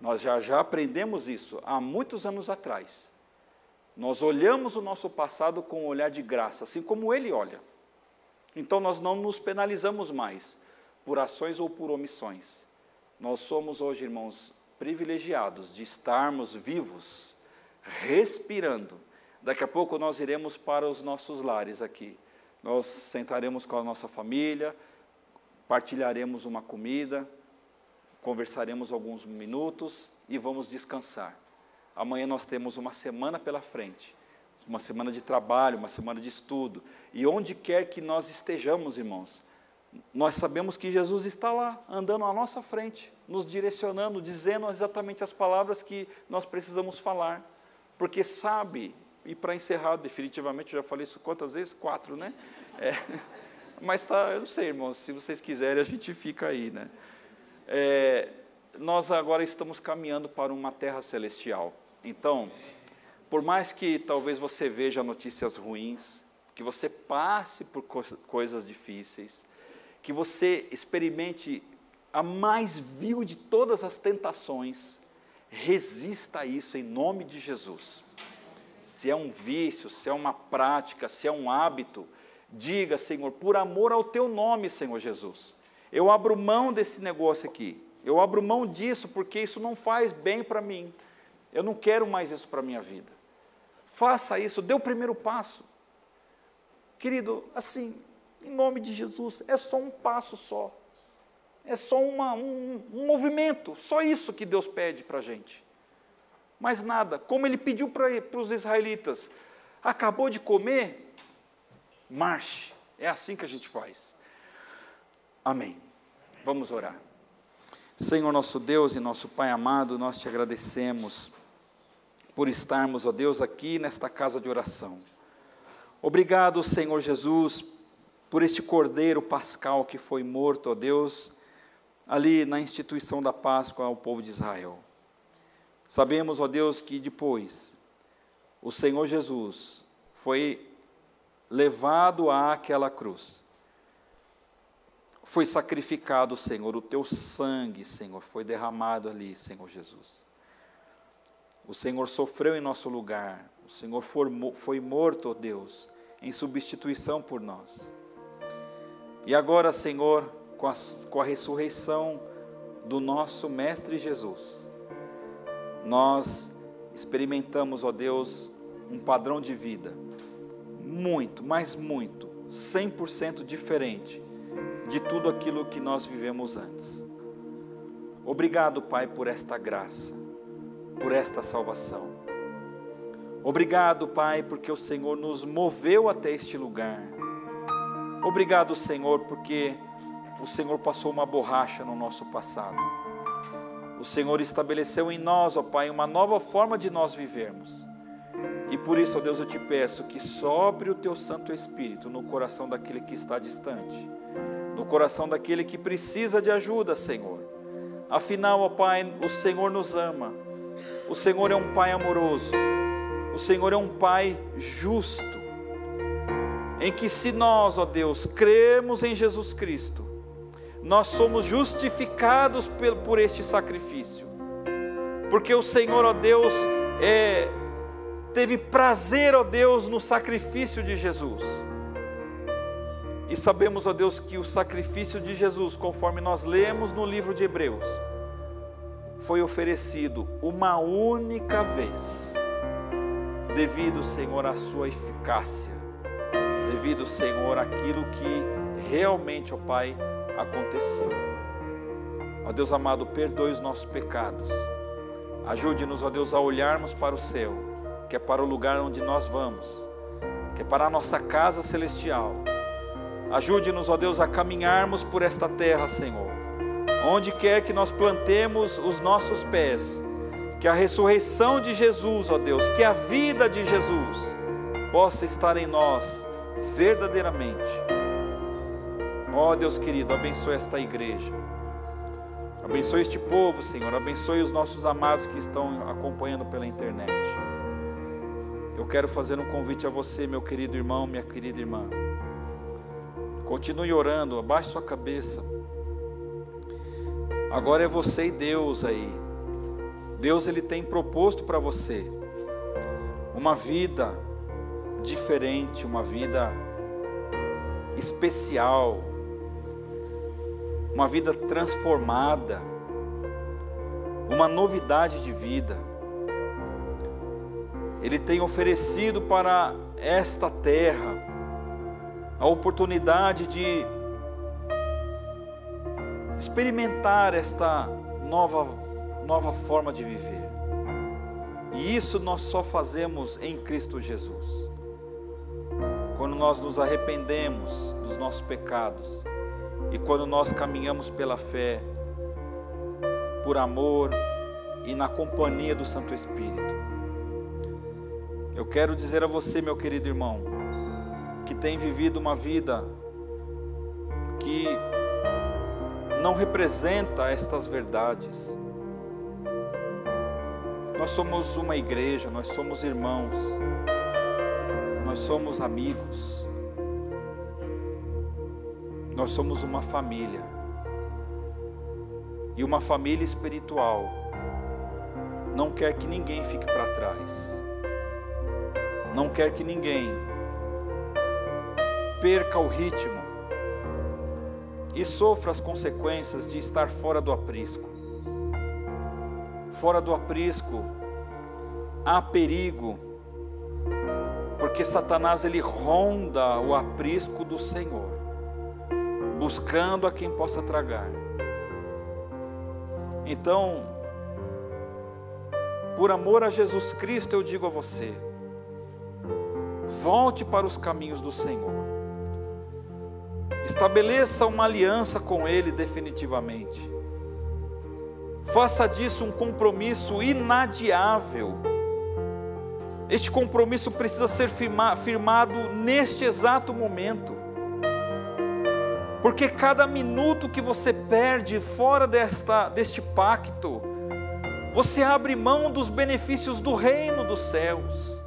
A: Nós já, já aprendemos isso há muitos anos atrás. Nós olhamos o nosso passado com um olhar de graça, assim como ele olha. Então nós não nos penalizamos mais por ações ou por omissões. Nós somos hoje, irmãos, privilegiados de estarmos vivos, respirando. Daqui a pouco nós iremos para os nossos lares aqui. Nós sentaremos com a nossa família, partilharemos uma comida, conversaremos alguns minutos e vamos descansar. Amanhã nós temos uma semana pela frente, uma semana de trabalho, uma semana de estudo. E onde quer que nós estejamos, irmãos, nós sabemos que Jesus está lá, andando à nossa frente, nos direcionando, dizendo exatamente as palavras que nós precisamos falar, porque sabe e para encerrar definitivamente, já falei isso quantas vezes? Quatro, né? É, mas tá, eu não sei, irmãos, se vocês quiserem, a gente fica aí, né? É, nós agora estamos caminhando para uma terra celestial. Então, por mais que talvez você veja notícias ruins, que você passe por coisas difíceis, que você experimente a mais vil de todas as tentações, resista a isso em nome de Jesus. Se é um vício, se é uma prática, se é um hábito, diga, Senhor, por amor ao teu nome, Senhor Jesus. Eu abro mão desse negócio aqui. Eu abro mão disso porque isso não faz bem para mim. Eu não quero mais isso para a minha vida. Faça isso, dê o primeiro passo. Querido, assim, em nome de Jesus, é só um passo só. É só uma, um, um movimento, só isso que Deus pede para a gente. Mais nada. Como ele pediu para os israelitas: acabou de comer? Marche. É assim que a gente faz. Amém. Vamos orar. Senhor nosso Deus e nosso Pai amado, nós te agradecemos por estarmos, ó Deus, aqui nesta casa de oração. Obrigado, Senhor Jesus, por este cordeiro pascal que foi morto, ó Deus, ali na instituição da Páscoa ao povo de Israel. Sabemos, ó Deus, que depois o Senhor Jesus foi levado àquela cruz. Foi sacrificado, Senhor, o teu sangue, Senhor, foi derramado ali, Senhor Jesus. O Senhor sofreu em nosso lugar, o Senhor foi morto, ó Deus, em substituição por nós. E agora, Senhor, com a, com a ressurreição do nosso Mestre Jesus, nós experimentamos, ó Deus, um padrão de vida muito, mas muito, 100% diferente de tudo aquilo que nós vivemos antes. Obrigado, Pai, por esta graça, por esta salvação. Obrigado, Pai, porque o Senhor nos moveu até este lugar Obrigado, Senhor, porque o Senhor passou uma borracha no nosso passado. O Senhor estabeleceu em nós, ó Pai, uma nova forma de nós vivermos. E por isso, ó Deus, eu te peço que sobre o teu Santo Espírito no coração daquele que está distante, no coração daquele que precisa de ajuda, Senhor. Afinal, ó Pai, o Senhor nos ama. O Senhor é um Pai amoroso. O Senhor é um Pai justo em que se nós, ó Deus, cremos em Jesus Cristo, nós somos justificados por, este sacrifício, porque o Senhor, ó Deus, é, teve prazer, ó Deus, no sacrifício de Jesus. E sabemos, ó Deus, que o sacrifício de Jesus, conforme nós lemos no livro de Hebreus, foi oferecido uma única vez, devido, Senhor, à sua eficácia devido, Senhor, àquilo que realmente, ó Pai, aconteceu. Ó Deus amado, perdoe os nossos pecados. Ajude-nos, ó Deus, a olharmos para o céu, que é para o lugar onde nós vamos, que é para a nossa casa celestial. Ajude-nos, ó Deus, a caminharmos por esta terra, Senhor. Onde quer que nós plantemos os nossos pés, que a ressurreição de Jesus, ó Deus, que a vida de Jesus possa estar em nós verdadeiramente. Ó oh, Deus querido, abençoe esta igreja. Abençoe este povo, Senhor. Abençoe os nossos amados que estão acompanhando pela internet. Eu quero fazer um convite a você, meu querido irmão, minha querida irmã. Continue orando, abaixe sua cabeça. Agora é você e Deus aí. Deus ele tem proposto para você uma vida diferente, uma vida especial, uma vida transformada, uma novidade de vida. Ele tem oferecido para esta terra a oportunidade de experimentar esta nova, nova forma de viver. E isso nós só fazemos em Cristo Jesus quando nós nos arrependemos dos nossos pecados e quando nós caminhamos pela fé, por amor e na companhia do Santo Espírito. Eu quero dizer a você, meu querido irmão, que tem vivido uma vida que não representa estas verdades. Nós somos uma igreja, nós somos irmãos nós somos amigos. Nós somos uma família. E uma família espiritual não quer que ninguém fique para trás. Não quer que ninguém perca o ritmo e sofra as consequências de estar fora do aprisco. Fora do aprisco há perigo, porque Satanás ele ronda o aprisco do Senhor, buscando a quem possa tragar. Então, por amor a Jesus Cristo, eu digo a você: volte para os caminhos do Senhor. Estabeleça uma aliança com Ele definitivamente. Faça disso um compromisso inadiável. Este compromisso precisa ser firmado neste exato momento. Porque cada minuto que você perde fora desta, deste pacto, você abre mão dos benefícios do reino dos céus.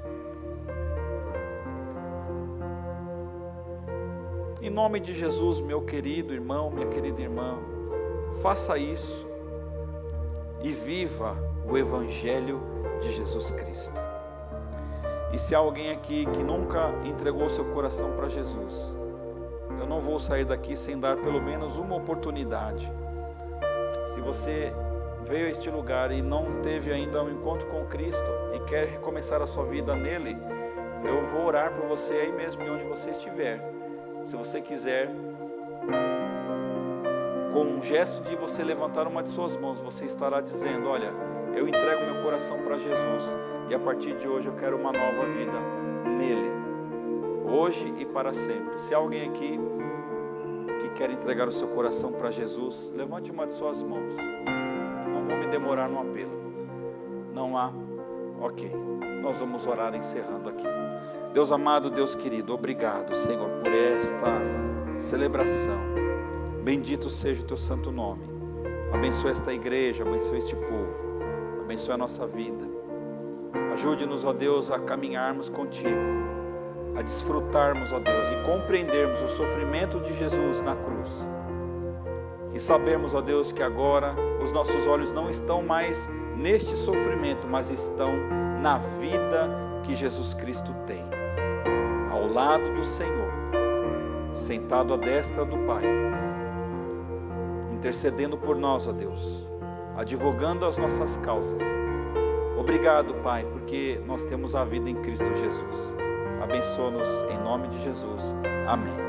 A: Em nome de Jesus, meu querido irmão, minha querida irmã, faça isso e viva o Evangelho de Jesus Cristo. E se há alguém aqui que nunca entregou seu coração para Jesus, não vou sair daqui sem dar pelo menos uma oportunidade. Se você veio a este lugar e não teve ainda um encontro com Cristo e quer recomeçar a sua vida nele, eu vou orar por você aí mesmo de onde você estiver. Se você quiser, com um gesto de você levantar uma de suas mãos, você estará dizendo: Olha, eu entrego meu coração para Jesus e a partir de hoje eu quero uma nova vida nele, hoje e para sempre. Se há alguém aqui que quer entregar o seu coração para Jesus, levante uma de suas mãos. Não vou me demorar no apelo. Não há. Ok. Nós vamos orar encerrando aqui. Deus amado, Deus querido, obrigado, Senhor, por esta celebração. Bendito seja o teu santo nome. Abençoa esta igreja, abençoa este povo, abençoa a nossa vida. Ajude-nos, ó Deus, a caminharmos contigo, a desfrutarmos, ó Deus, e compreendermos o sofrimento de Jesus na cruz. E sabemos, ó Deus, que agora os nossos olhos não estão mais neste sofrimento, mas estão na vida que Jesus Cristo tem ao lado do Senhor, sentado à destra do Pai, intercedendo por nós, ó Deus, advogando as nossas causas. Obrigado, Pai, porque nós temos a vida em Cristo Jesus. Abençoa-nos em nome de Jesus. Amém.